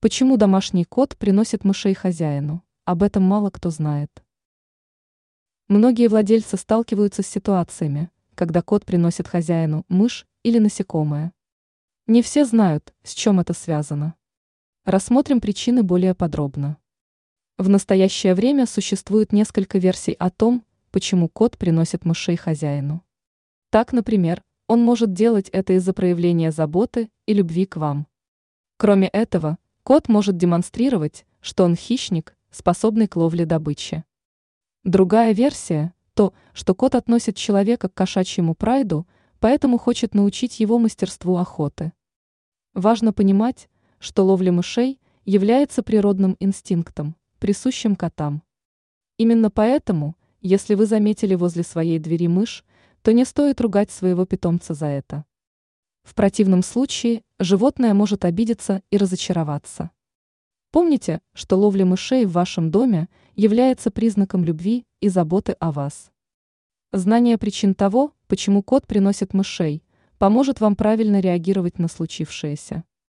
Почему домашний кот приносит мышей хозяину? Об этом мало кто знает. Многие владельцы сталкиваются с ситуациями, когда кот приносит хозяину мышь или насекомое. Не все знают, с чем это связано. Рассмотрим причины более подробно. В настоящее время существует несколько версий о том, почему кот приносит мышей хозяину. Так, например, он может делать это из-за проявления заботы и любви к вам. Кроме этого, Кот может демонстрировать, что он хищник, способный к ловле добычи. Другая версия – то, что кот относит человека к кошачьему прайду, поэтому хочет научить его мастерству охоты. Важно понимать, что ловля мышей является природным инстинктом, присущим котам. Именно поэтому, если вы заметили возле своей двери мышь, то не стоит ругать своего питомца за это. В противном случае животное может обидеться и разочароваться. Помните, что ловля мышей в вашем доме является признаком любви и заботы о вас. Знание причин того, почему кот приносит мышей, поможет вам правильно реагировать на случившееся.